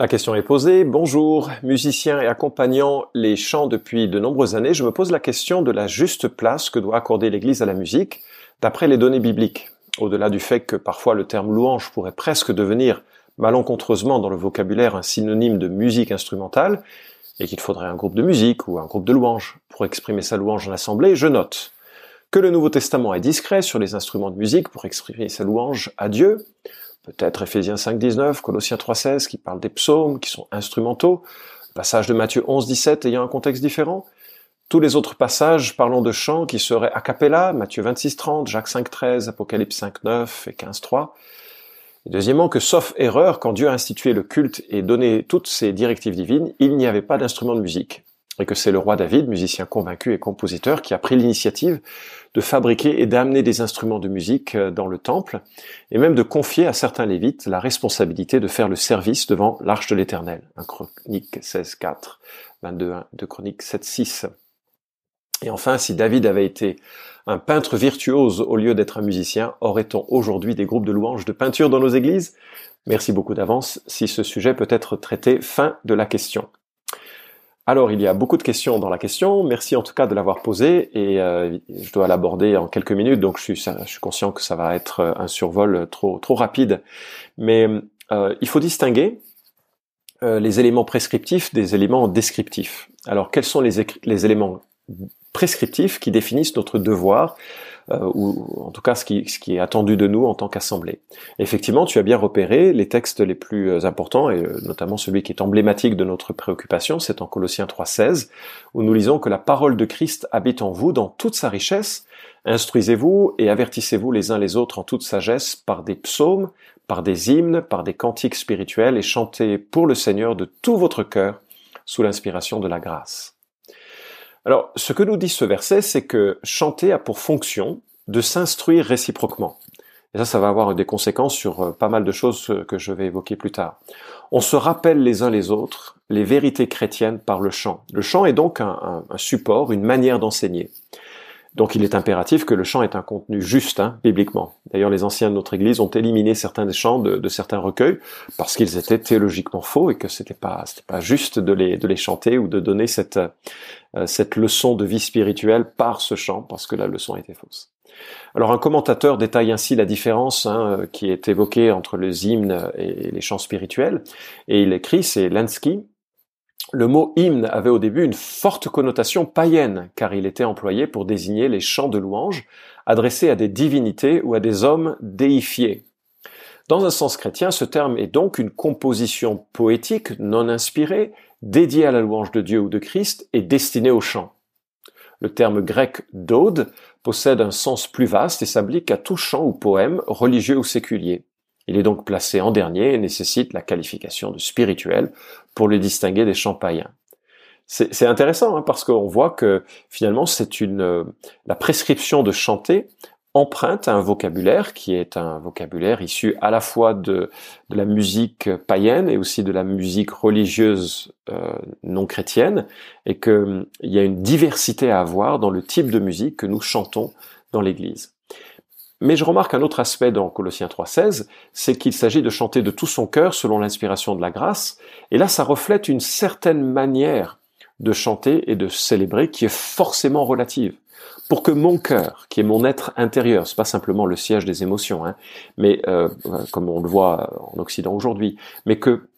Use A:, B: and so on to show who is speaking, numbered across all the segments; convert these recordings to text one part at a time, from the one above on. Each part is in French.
A: La question est posée. Bonjour, musicien et accompagnant les chants depuis de nombreuses années, je me pose la question de la juste place que doit accorder l'Église à la musique, d'après les données bibliques. Au-delà du fait que parfois le terme louange pourrait presque devenir malencontreusement dans le vocabulaire un synonyme de musique instrumentale, et qu'il faudrait un groupe de musique ou un groupe de louanges pour exprimer sa louange en assemblée, je note que le Nouveau Testament est discret sur les instruments de musique pour exprimer sa louange à Dieu, peut-être Ephésiens 5.19, Colossiens 3.16 qui parlent des psaumes, qui sont instrumentaux, le passage de Matthieu 11.17 ayant un contexte différent, tous les autres passages parlant de chants qui seraient a cappella, Matthieu 26.30, Jacques 5.13, Apocalypse 5.9 et 15.3. Et deuxièmement, que sauf erreur, quand Dieu a institué le culte et donné toutes ses directives divines, il n'y avait pas d'instrument de musique et que c'est le roi David, musicien convaincu et compositeur, qui a pris l'initiative de fabriquer et d'amener des instruments de musique euh, dans le temple, et même de confier à certains lévites la responsabilité de faire le service devant l'arche de l'Éternel. 1 Chronique 16, 4, 22, 1, 2 Chronique 7, 6. Et enfin, si David avait été un peintre virtuose au lieu d'être un musicien, aurait-on aujourd'hui des groupes de louanges de peinture dans nos églises? Merci beaucoup d'avance si ce sujet peut être traité. Fin de la question. Alors, il y a beaucoup de questions dans la question. Merci en tout cas de l'avoir posée et euh, je dois l'aborder en quelques minutes, donc je suis, conscient que ça va être un survol trop, trop rapide. Mais euh, il faut distinguer euh, les éléments prescriptifs des éléments descriptifs. Alors, quels sont les éléments prescriptifs qui définissent notre devoir euh, ou en tout cas ce qui, ce qui est attendu de nous en tant qu'assemblée. Effectivement, tu as bien repéré les textes les plus euh, importants, et euh, notamment celui qui est emblématique de notre préoccupation, c'est en Colossiens 3.16, où nous lisons que la parole de Christ habite en vous dans toute sa richesse. Instruisez-vous et avertissez-vous les uns les autres en toute sagesse par des psaumes, par des hymnes, par des cantiques spirituels, et chantez pour le Seigneur de tout votre cœur sous l'inspiration de la grâce. Alors, ce que nous dit ce verset, c'est que chanter a pour fonction de s'instruire réciproquement. Et ça, ça va avoir des conséquences sur euh, pas mal de choses que je vais évoquer plus tard. On se rappelle les uns les autres les vérités chrétiennes par le chant. Le chant est donc un support, une manière d'enseigner. Donc il est impératif que le chant ait un contenu juste, hein, bibliquement. D'ailleurs, les anciens de notre Église ont éliminé certains des chants de, certains recueils parce qu'ils étaient théologiquement faux et que c'était pas pas juste de les de les chanter ou de donner cette euh, cette leçon de vie spirituelle par ce chant parce que la leçon était fausse. Alors un commentateur détaille ainsi la différence hein, qui est évoquée entre les hymnes et les chants spirituels et il écrit c'est Lansky le mot hymne avait au début une forte connotation païenne, car il était employé pour désigner les chants de louange adressés à des divinités ou à des hommes déifiés. Dans un sens chrétien, ce terme est donc une composition poétique non inspirée, dédiée à la louange de Dieu ou de Christ et destinée au chant. Le terme grec d'ode possède un sens plus vaste et s'applique à tout chant ou poème, religieux ou séculier. Il est donc placé en dernier et nécessite la qualification de spirituel pour le distinguer des chants païens. C'est intéressant hein, parce qu'on voit que finalement c'est une euh, la prescription de chanter emprunte un vocabulaire qui est un vocabulaire issu à la fois de, la musique païenne et aussi de la musique religieuse euh, non chrétienne et qu'il hum, y a une diversité à avoir dans le type de musique que nous chantons dans l'Église. Mais je remarque un autre aspect dans Colossiens 3.16, c'est qu'il s'agit de chanter de tout son cœur selon l'inspiration de la grâce, et là ça reflète une certaine manière de chanter et de célébrer qui est forcément relative. Pour que mon cœur, qui est mon être intérieur, c'est pas simplement le siège des émotions, hein, mais euh, comme on le voit en Occident aujourd'hui, mais que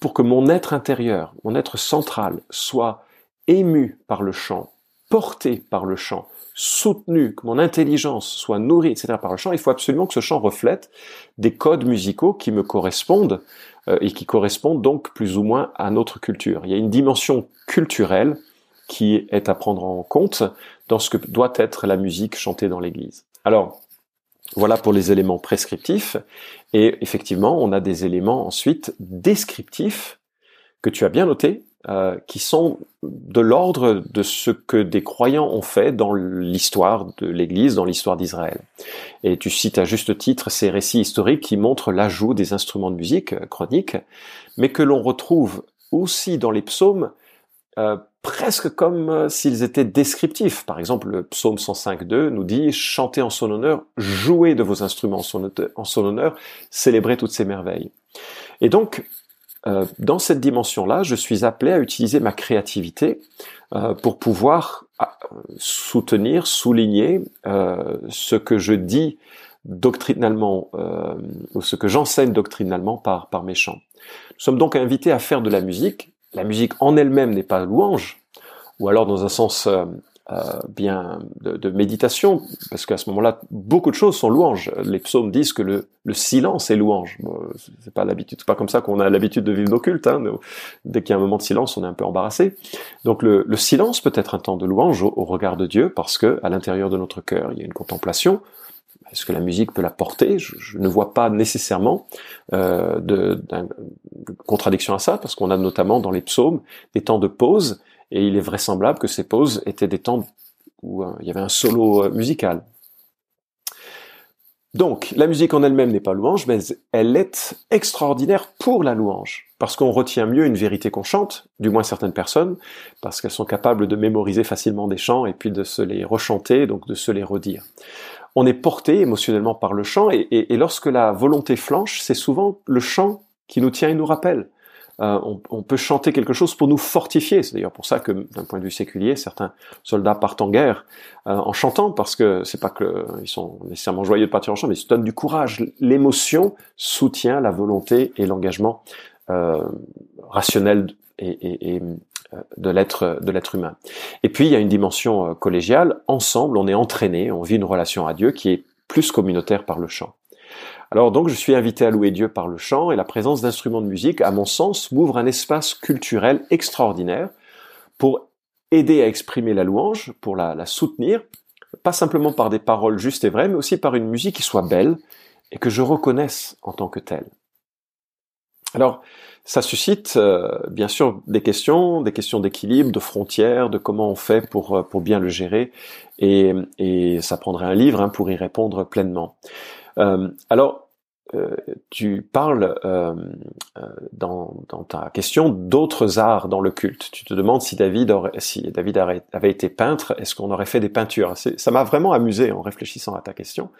A: pour que mon être intérieur, mon être central, soit ému par le chant, porté par le chant, soutenu, que mon intelligence soit nourrie, etc. par le chant, il faut absolument que ce chant reflète des codes musicaux qui me correspondent euh, et qui correspondent donc plus ou moins à notre culture. Il y a une dimension culturelle qui est à prendre en compte dans ce que doit être la musique chantée dans l'église. Alors, voilà pour les éléments prescriptifs. Et effectivement, on a des éléments ensuite descriptifs que tu as bien notés, euh, qui sont de l'ordre de ce que des croyants ont fait dans l'histoire de l'Église, dans l'histoire d'Israël. Et tu cites à juste titre ces récits historiques qui montrent l'ajout des instruments de musique euh, chroniques, mais que l'on retrouve aussi dans les psaumes euh, presque comme euh, s'ils étaient descriptifs. Par exemple, le psaume 105.2 nous dit « Chantez en son honneur, jouez de vos instruments en son, honneur, célébrez toutes ces merveilles ». Et donc, euh, dans cette dimension-là, je suis appelé à utiliser ma créativité euh, pour pouvoir ah, soutenir, souligner euh, ce que je dis doctrinalement ou ce que j'enseigne doctrinalement par, par mes chants. Nous sommes donc invités à faire de la musique. La musique en elle-même n'est pas louange, ou alors dans un sens euh, bien de, de, méditation, parce qu'à ce moment-là, beaucoup de choses sont louanges. Les psaumes disent que le, le silence est louange. Bon, c'est pas l'habitude, c'est pas comme ça qu'on a l'habitude de vivre nos. Hein. Dès qu'il y a un moment de silence, on est un peu embarrassé. Donc le, le silence peut être un temps de louange au, regard de Dieu, parce que à l'intérieur de notre cœur, il y a une contemplation. Est-ce que la musique peut la porter? Je, je, ne vois pas nécessairement euh, de, de contradiction à ça, parce qu'on a notamment dans les psaumes des temps de pause et il est vraisemblable que ces pauses étaient des temps où euh, il y avait un solo euh, musical. Donc, la musique en elle-même n'est pas louange, mais elle est extraordinaire pour la louange, parce qu'on retient mieux une vérité qu'on chante, du moins certaines personnes, parce qu'elles sont capables de mémoriser facilement des chants et puis de se les rechanter, donc de se les redire. On est porté émotionnellement par le chant, et, et lorsque la volonté flanche, c'est souvent le chant qui nous tient et nous rappelle. Euh, on, peut chanter quelque chose pour nous fortifier. C'est d'ailleurs pour ça que, d'un point de vue séculier, certains soldats partent en guerre euh, en chantant, parce que c'est pas que ils sont nécessairement joyeux de partir en chant, mais ils se donnent du courage. L'émotion soutient la volonté et l'engagement euh, rationnel et, de l'être de l'être humain. Et puis il y a une dimension collégiale. Ensemble, on est entraîné, on vit une relation à Dieu qui est plus communautaire par le chant. Alors donc je suis invité à louer Dieu par le chant et la présence d'instruments de musique, à mon sens, m'ouvre un espace culturel extraordinaire pour aider à exprimer la louange, pour la, soutenir, pas simplement par des paroles justes et vraies, mais aussi par une musique qui soit belle et que je reconnaisse en tant que telle. Alors, ça suscite euh, bien sûr des questions, des questions d'équilibre, de frontières, de comment on fait pour, euh, bien le gérer, et, et ça prendrait un livre hein, pour y répondre pleinement. Euh, alors, euh, tu parles euh, dans, ta question d'autres arts dans le culte. Tu te demandes si David, aurait, si David avait été peintre, est-ce qu'on aurait fait des peintures? Ça m'a vraiment amusé en réfléchissant à ta question.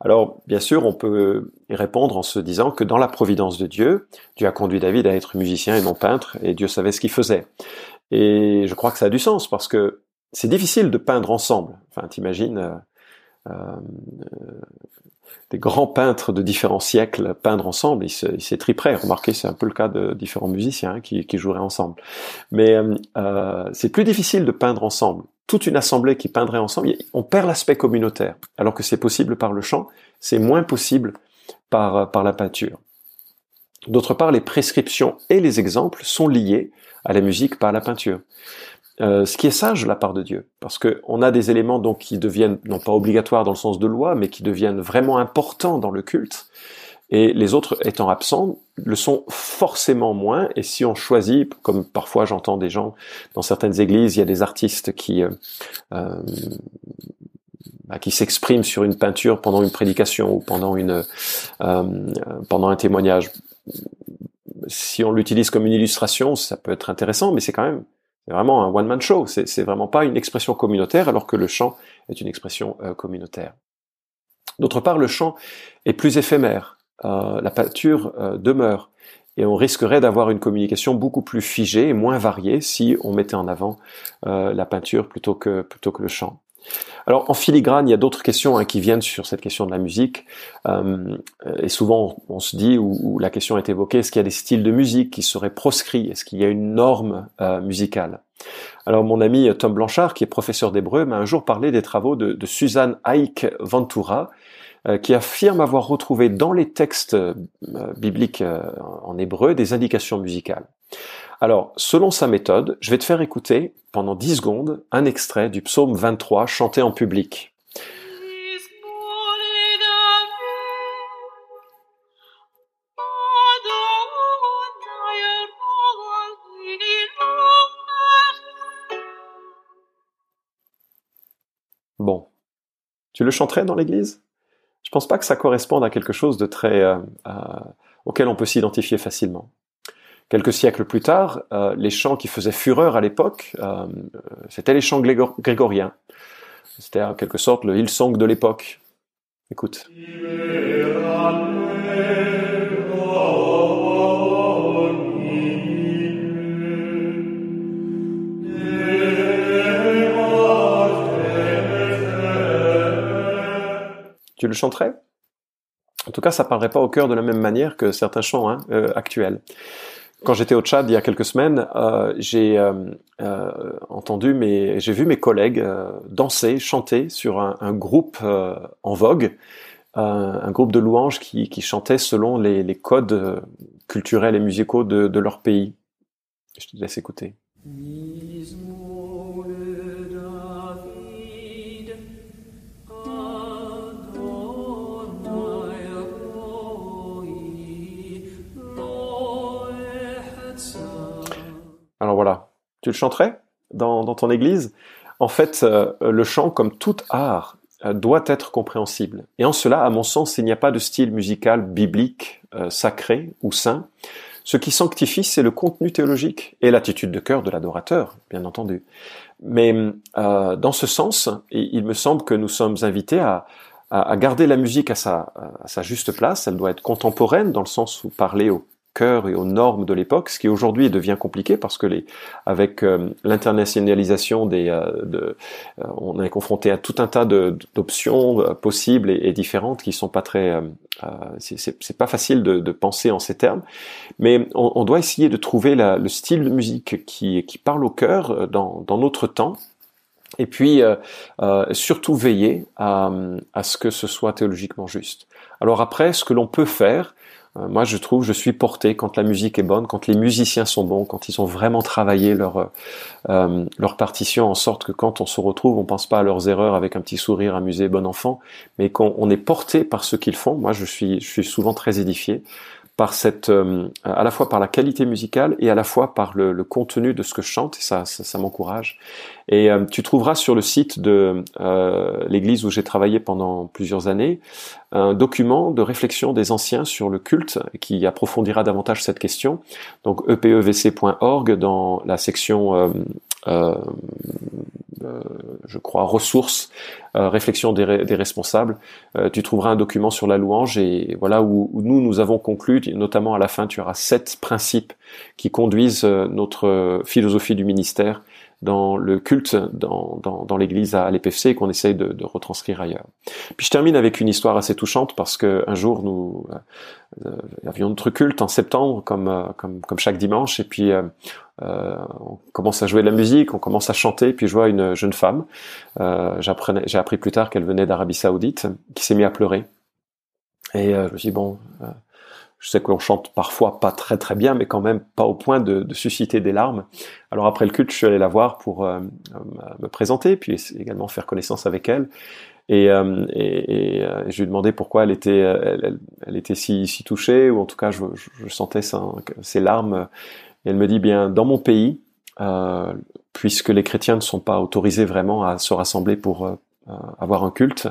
A: Alors, bien sûr, on peut y répondre en se disant que dans la providence de Dieu, Dieu a conduit David à être musicien et non peintre, et Dieu savait ce qu'il faisait. Et je crois que ça a du sens parce que c'est difficile de peindre ensemble. Enfin, t'imagines. Euh, des grands peintres de différents siècles peindre ensemble, ils s'étriperaient. Remarquez, c'est un peu le cas de différents musiciens hein, qui, qui, joueraient ensemble. Mais euh, euh, c'est plus difficile de peindre ensemble. Toute une assemblée qui peindrait ensemble, on perd l'aspect communautaire. Alors que c'est possible par le chant, c'est moins possible par, par la peinture. D'autre part, les prescriptions et les exemples sont liés à la musique par la peinture. Euh, ce qui est sage de la part de Dieu, parce que on a des éléments donc qui deviennent non pas obligatoires dans le sens de loi, mais qui deviennent vraiment importants dans le culte, et les autres étant absents le sont forcément moins. Et si on choisit, comme parfois j'entends des gens dans certaines églises, il y a des artistes qui euh, euh bah, qui s'expriment sur une peinture pendant une prédication ou pendant une euh, pendant un témoignage. Si on l'utilise comme une illustration, ça peut être intéressant, mais c'est quand même c'est vraiment un one-man show. C'est vraiment pas une expression communautaire, alors que le chant est une expression euh, communautaire. D'autre part, le chant est plus éphémère. Euh, la peinture euh, demeure. Et on risquerait d'avoir une communication beaucoup plus figée et moins variée si on mettait en avant la peinture plutôt que, plutôt que le chant. Alors en filigrane, il y a d'autres questions hein, qui viennent sur cette question de la musique. Euh, et souvent, on se dit, ou, la question est évoquée, est-ce qu'il y a des styles de musique qui seraient proscrits? Est-ce qu'il y a une norme euh, musicale? Alors mon ami Tom Blanchard, qui est professeur d'hébreu, m'a un jour parlé des travaux de, de Suzanne Haïk Ventura, euh, qui affirme avoir retrouvé dans les textes bibliques en hébreu des indications musicales. Alors, selon sa méthode, je vais te faire écouter pendant 10 secondes un extrait du psaume 23 chanté en public. Bon, tu le chanterais dans l'église? Je pense pas que ça corresponde à quelque chose de très euh, euh, auquel on peut s'identifier facilement. Quelques siècles plus tard, euh, les chants qui faisaient fureur à l'époque, euh, c'était les chants grégoriens. C'était en quelque sorte le Hillsong de l'époque. Écoute. Tu le chanterais? En tout cas, ça parlerait pas au cœur de la même manière que certains chants hein, euh, actuels. Quand j'étais au Tchad il y a quelques semaines, j'ai entendu mes, j'ai vu mes collègues danser, chanter sur un, groupe en vogue un groupe de louanges qui, qui chantait selon les, codes culturels et musicaux de, leur pays. Je te laisse écouter. Alors tu le chanterais dans, ton église? En fait, euh, le chant, comme tout art, euh, doit être compréhensible. Et en cela, à mon sens, il n'y a pas de style musical biblique, euh, sacré ou saint. Ce qui sanctifie, c'est le contenu théologique et l'attitude de cœur de l'adorateur, bien entendu. Mais dans ce sens, il me semble que nous sommes invités à, à, garder la musique à sa, à sa juste place. Elle doit être contemporaine dans le sens où parler au cœur et aux normes de l'époque, ce qui aujourd'hui devient compliqué parce que les, avec euh, l'internationalisation des, euh, de, euh, on est confronté à tout un tas d'options possibles et, différentes qui sont pas très, c'est pas facile de, de, penser en ces termes, mais on, on doit essayer de trouver la, le style de musique qui, qui parle au cœur dans, dans notre temps et puis euh, surtout veiller à, à, ce que ce soit théologiquement juste. Alors après, ce que l'on peut faire, euh, moi, je trouve, je suis porté quand la musique est bonne, quand les musiciens sont bons, quand ils ont vraiment travaillé leur euh, euh, partition en sorte que quand on se retrouve, on pense pas à leurs erreurs avec un petit sourire amusé, bon enfant, mais qu'on est porté par ce qu'ils font. Moi, je suis je suis souvent très édifié par cette, euh, à la fois par la qualité musicale et à la fois par le, le contenu de ce que je chante, et ça, ça, ça m'encourage. Et euh, tu trouveras sur le site de euh, l'église où j'ai travaillé pendant plusieurs années un document de réflexion des anciens sur le culte qui approfondira davantage cette question. Donc epevc.org dans la section euh, je crois, ressources, euh, réflexion des, responsables. tu trouveras un document sur la louange et voilà où, nous nous avons conclu, notamment à la fin, tu auras sept principes qui conduisent notre philosophie du ministère dans le culte dans, dans, dans l'Église à l'EPFC et qu'on essaye de, de, retranscrire ailleurs. Puis je termine avec une histoire assez touchante parce que un jour nous euh, avions notre culte en septembre comme euh, comme, comme chaque dimanche et puis euh, euh, on commence à jouer de la musique, on commence à chanter, puis je vois une jeune femme. Euh, j'ai appris plus tard qu'elle venait d'Arabie Saoudite, qui s'est mise à pleurer. Et je me suis dit bon, je sais qu'on chante parfois pas très très bien, mais quand même pas au point de, de susciter des larmes. Alors après le culte, je suis allé la voir pour euh, me présenter, puis également faire connaissance avec elle. Et, euh, et, et euh, je lui ai demandé pourquoi elle était, elle, elle était si, si, touchée, ou en tout cas je, je, sentais ses larmes. Et elle me dit bien, dans mon pays, puisque les chrétiens ne sont pas autorisés vraiment à se rassembler pour avoir un culte,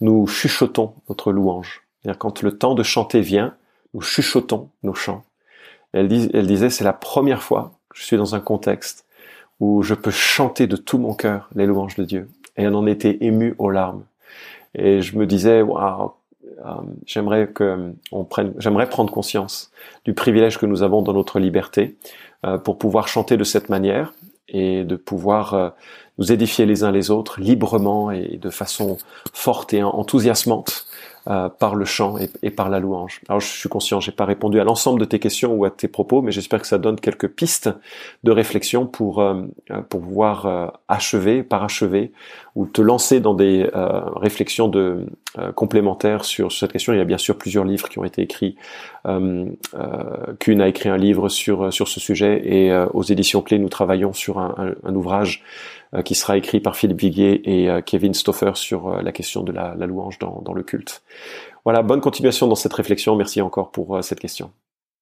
A: nous chuchotons notre louange. Quand le temps de chanter vient, nous chuchotons nos chants. elle, elle disait, c'est la première fois que je suis dans un contexte où je peux chanter de tout mon cœur les louanges de Dieu. Et elle en était émue aux larmes. Et je me disais, waouh, euh, j'aimerais que on prenne, j'aimerais prendre conscience du privilège que nous avons dans notre liberté euh, pour pouvoir chanter de cette manière et de pouvoir euh, nous édifier les uns les autres librement et de façon forte et enthousiasmante euh, par le chant et, par la louange. Alors je suis conscient, j'ai pas répondu à l'ensemble de tes questions ou à tes propos, mais j'espère que ça donne quelques pistes de réflexion pour euh, pour pouvoir euh, achever, parachever ou te lancer dans des réflexions de complémentaires sur cette question. Il y a bien sûr plusieurs livres qui ont été écrits. Kuhn a écrit un livre sur sur ce sujet et aux éditions Clés nous travaillons sur un, un, ouvrage euh, qui sera écrit par Philippe Viguier et euh, Kevin Stoffer sur euh, la question de la, louange dans le culte. Voilà, bonne continuation dans cette réflexion. Merci encore pour cette question.